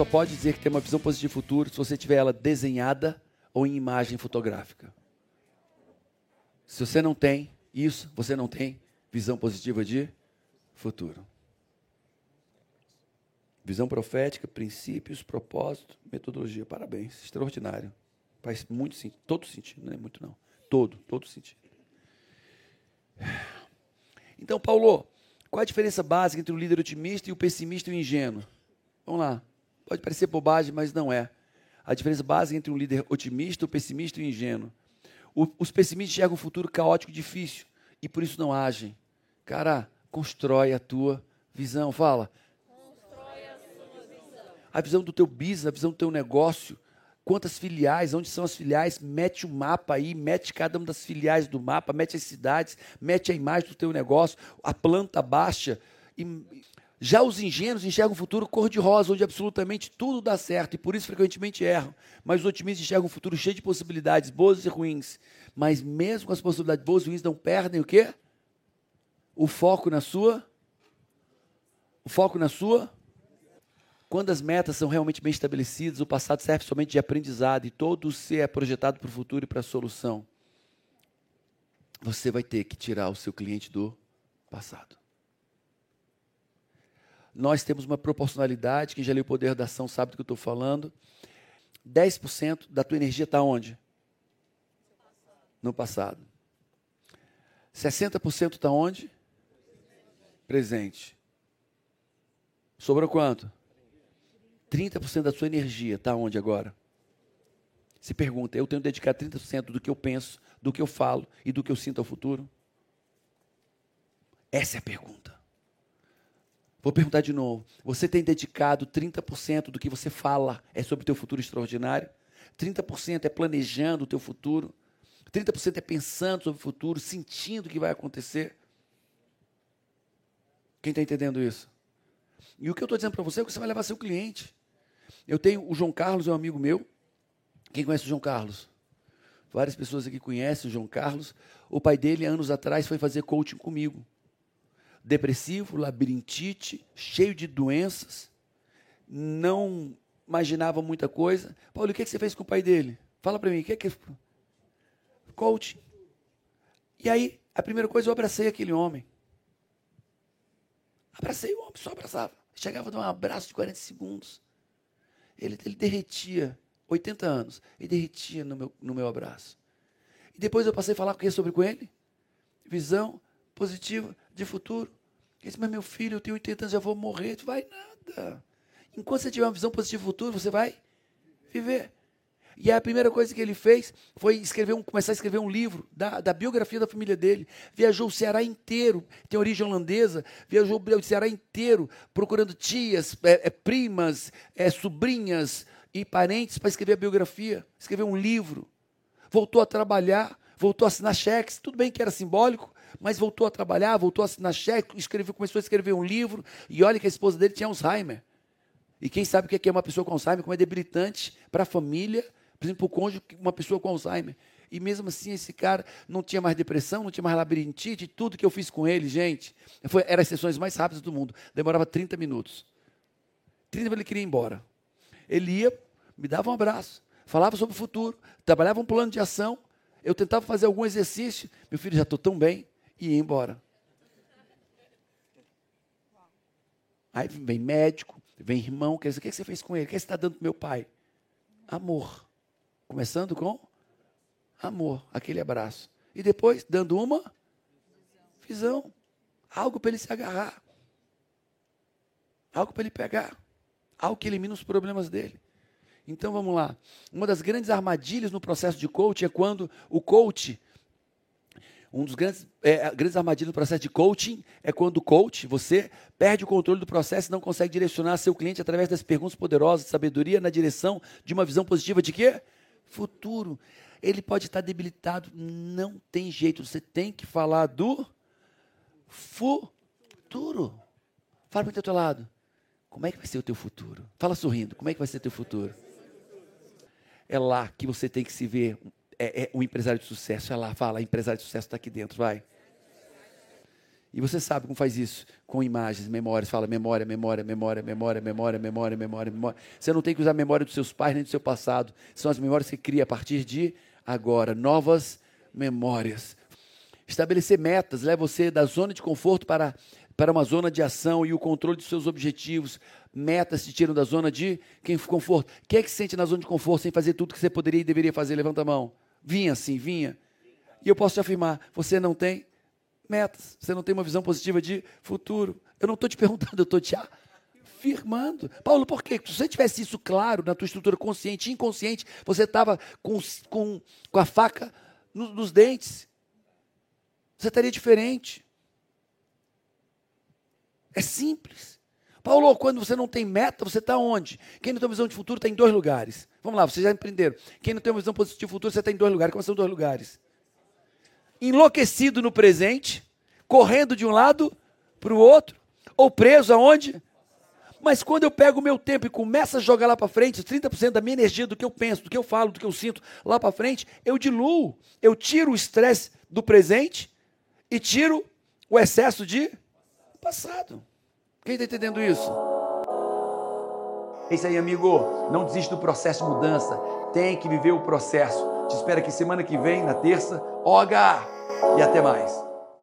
Só pode dizer que tem uma visão positiva de futuro se você tiver ela desenhada ou em imagem fotográfica. Se você não tem isso, você não tem visão positiva de futuro. Visão profética, princípios, propósito, metodologia. Parabéns, extraordinário. Faz muito sentido, todo sentido, não é muito não. Todo, todo sentido. Então, Paulo, qual a diferença básica entre o líder otimista e o pessimista e o ingênuo? Vamos lá. Pode parecer bobagem, mas não é. A diferença básica entre um líder otimista, o pessimista e o ingênuo. O, os pessimistas enxergam um futuro caótico e difícil e por isso não agem. Cara, constrói a tua visão. Fala. Constrói a sua visão. A visão do teu business, a visão do teu negócio. Quantas filiais, onde são as filiais? Mete o mapa aí, mete cada uma das filiais do mapa, mete as cidades, mete a imagem do teu negócio, a planta baixa. E já os ingênuos enxergam um futuro cor-de-rosa, onde absolutamente tudo dá certo, e por isso frequentemente erram. Mas os otimistas enxergam um futuro cheio de possibilidades, boas e ruins. Mas mesmo com as possibilidades boas e ruins, não perdem o quê? O foco na sua. O foco na sua. Quando as metas são realmente bem estabelecidas, o passado serve somente de aprendizado e todo ser é projetado para o futuro e para a solução. Você vai ter que tirar o seu cliente do passado nós temos uma proporcionalidade, quem já leu o poder da ação sabe do que eu estou falando. 10% da tua energia está onde? No passado. 60% está onde? Presente. Sobrou quanto? 30% da sua energia está onde agora? Se pergunta, eu tenho dedicado 30% do que eu penso, do que eu falo e do que eu sinto ao futuro? Essa é a pergunta. Vou perguntar de novo. Você tem dedicado 30% do que você fala é sobre o teu futuro extraordinário? 30% é planejando o teu futuro? 30% é pensando sobre o futuro, sentindo o que vai acontecer? Quem está entendendo isso? E o que eu estou dizendo para você é que você vai levar seu cliente. Eu tenho o João Carlos, é um amigo meu. Quem conhece o João Carlos? Várias pessoas aqui conhecem o João Carlos. O pai dele, anos atrás, foi fazer coaching comigo depressivo, labirintite, cheio de doenças, não imaginava muita coisa. Paulo, o que, você fez com o pai dele? Fala para mim, o que é que. Coach. E aí, a primeira coisa, eu abracei aquele homem. Abracei o homem, só abraçava. Chegava a dar um abraço de 40 segundos. Ele, ele derretia, 80 anos, ele derretia no meu, no meu abraço. E depois eu passei a falar sobre com ele? Visão positiva de futuro. Ele disse, mas meu filho, eu tenho 80 anos, já vou morrer. Tu vai nada. Enquanto você tiver uma visão positiva de futuro, você vai viver. E a primeira coisa que ele fez foi escrever um, começar a escrever um livro da, da biografia da família dele. Viajou o Ceará inteiro, tem origem holandesa, viajou o Ceará inteiro procurando tias, é, é, primas, é, sobrinhas e parentes para escrever a biografia, escrever um livro. Voltou a trabalhar, voltou a assinar cheques, tudo bem que era simbólico, mas voltou a trabalhar, voltou a assinar cheque, escreveu, começou a escrever um livro, e olha que a esposa dele tinha Alzheimer. E quem sabe o que é uma pessoa com Alzheimer, como é debilitante para a família, por exemplo, para o cônjuge, uma pessoa com Alzheimer. E mesmo assim, esse cara não tinha mais depressão, não tinha mais labirintite, tudo que eu fiz com ele, gente, foi, eram as sessões mais rápidas do mundo. Demorava 30 minutos. 30 minutos ele queria ir embora. Ele ia, me dava um abraço, falava sobre o futuro, trabalhava um plano de ação, eu tentava fazer algum exercício, meu filho, já estou tão bem, e ia embora. Aí vem médico, vem irmão, quer dizer, o que você fez com ele? O que você está dando para meu pai? Amor. Começando com amor, aquele abraço. E depois, dando uma visão. Algo para ele se agarrar. Algo para ele pegar. Algo que elimina os problemas dele. Então vamos lá. Uma das grandes armadilhas no processo de coach é quando o coach Um dos grandes, é, grandes armadilhas do processo de coaching é quando o coach, você, perde o controle do processo e não consegue direcionar seu cliente através das perguntas poderosas de sabedoria na direção de uma visão positiva de quê? Futuro. Ele pode estar debilitado, não tem jeito. Você tem que falar do futuro. Fala para o teu lado. Como é que vai ser o teu futuro? Fala sorrindo. Como é que vai ser o teu futuro? É lá que você tem que se ver é, é um empresário de sucesso. Lá, fala, empresário de sucesso está aqui dentro, vai. E você sabe como faz isso? Com imagens, memórias. Fala memória, memória, memória, memória, memória, memória, memória, memória. Você não tem que usar a memória dos seus pais nem do seu passado. São as memórias que cria a partir de agora. Novas memórias. Estabelecer metas leva você da zona de conforto para, para uma zona de ação e o controle dos seus objetivos. Metas te tiram da zona de quem conforto. Quem é que se sente na zona de conforto sem fazer tudo que você poderia e deveria fazer? Levanta a mão. Vinha assim, vinha. E eu posso te afirmar: você não tem metas, você não tem uma visão positiva de futuro. Eu não estou te perguntando, eu estou te afirmando. Paulo, por quê? Se você tivesse isso claro na tua estrutura consciente e inconsciente, você estava com, com, com a faca no, nos dentes. Você estaria diferente. É simples. Paulo, quando você não tem meta, você está onde? Quem não tem visão de futuro está em dois lugares. Vamos lá, vocês já empreenderam. Quem não tem uma visão positiva de futuro, você está em dois lugares. Quais são dois lugares? Enlouquecido no presente, correndo de um lado para o outro, ou preso aonde? Mas quando eu pego o meu tempo e começo a jogar lá para frente, 30% da minha energia, do que eu penso, do que eu falo, do que eu sinto lá para frente, eu diluo. Eu tiro o estresse do presente e tiro o excesso de passado. Quem está entendendo isso? É isso aí, amigo. Não desiste do processo de mudança. Tem que viver o processo. Te espero aqui semana que vem, na terça. Oga! E até mais.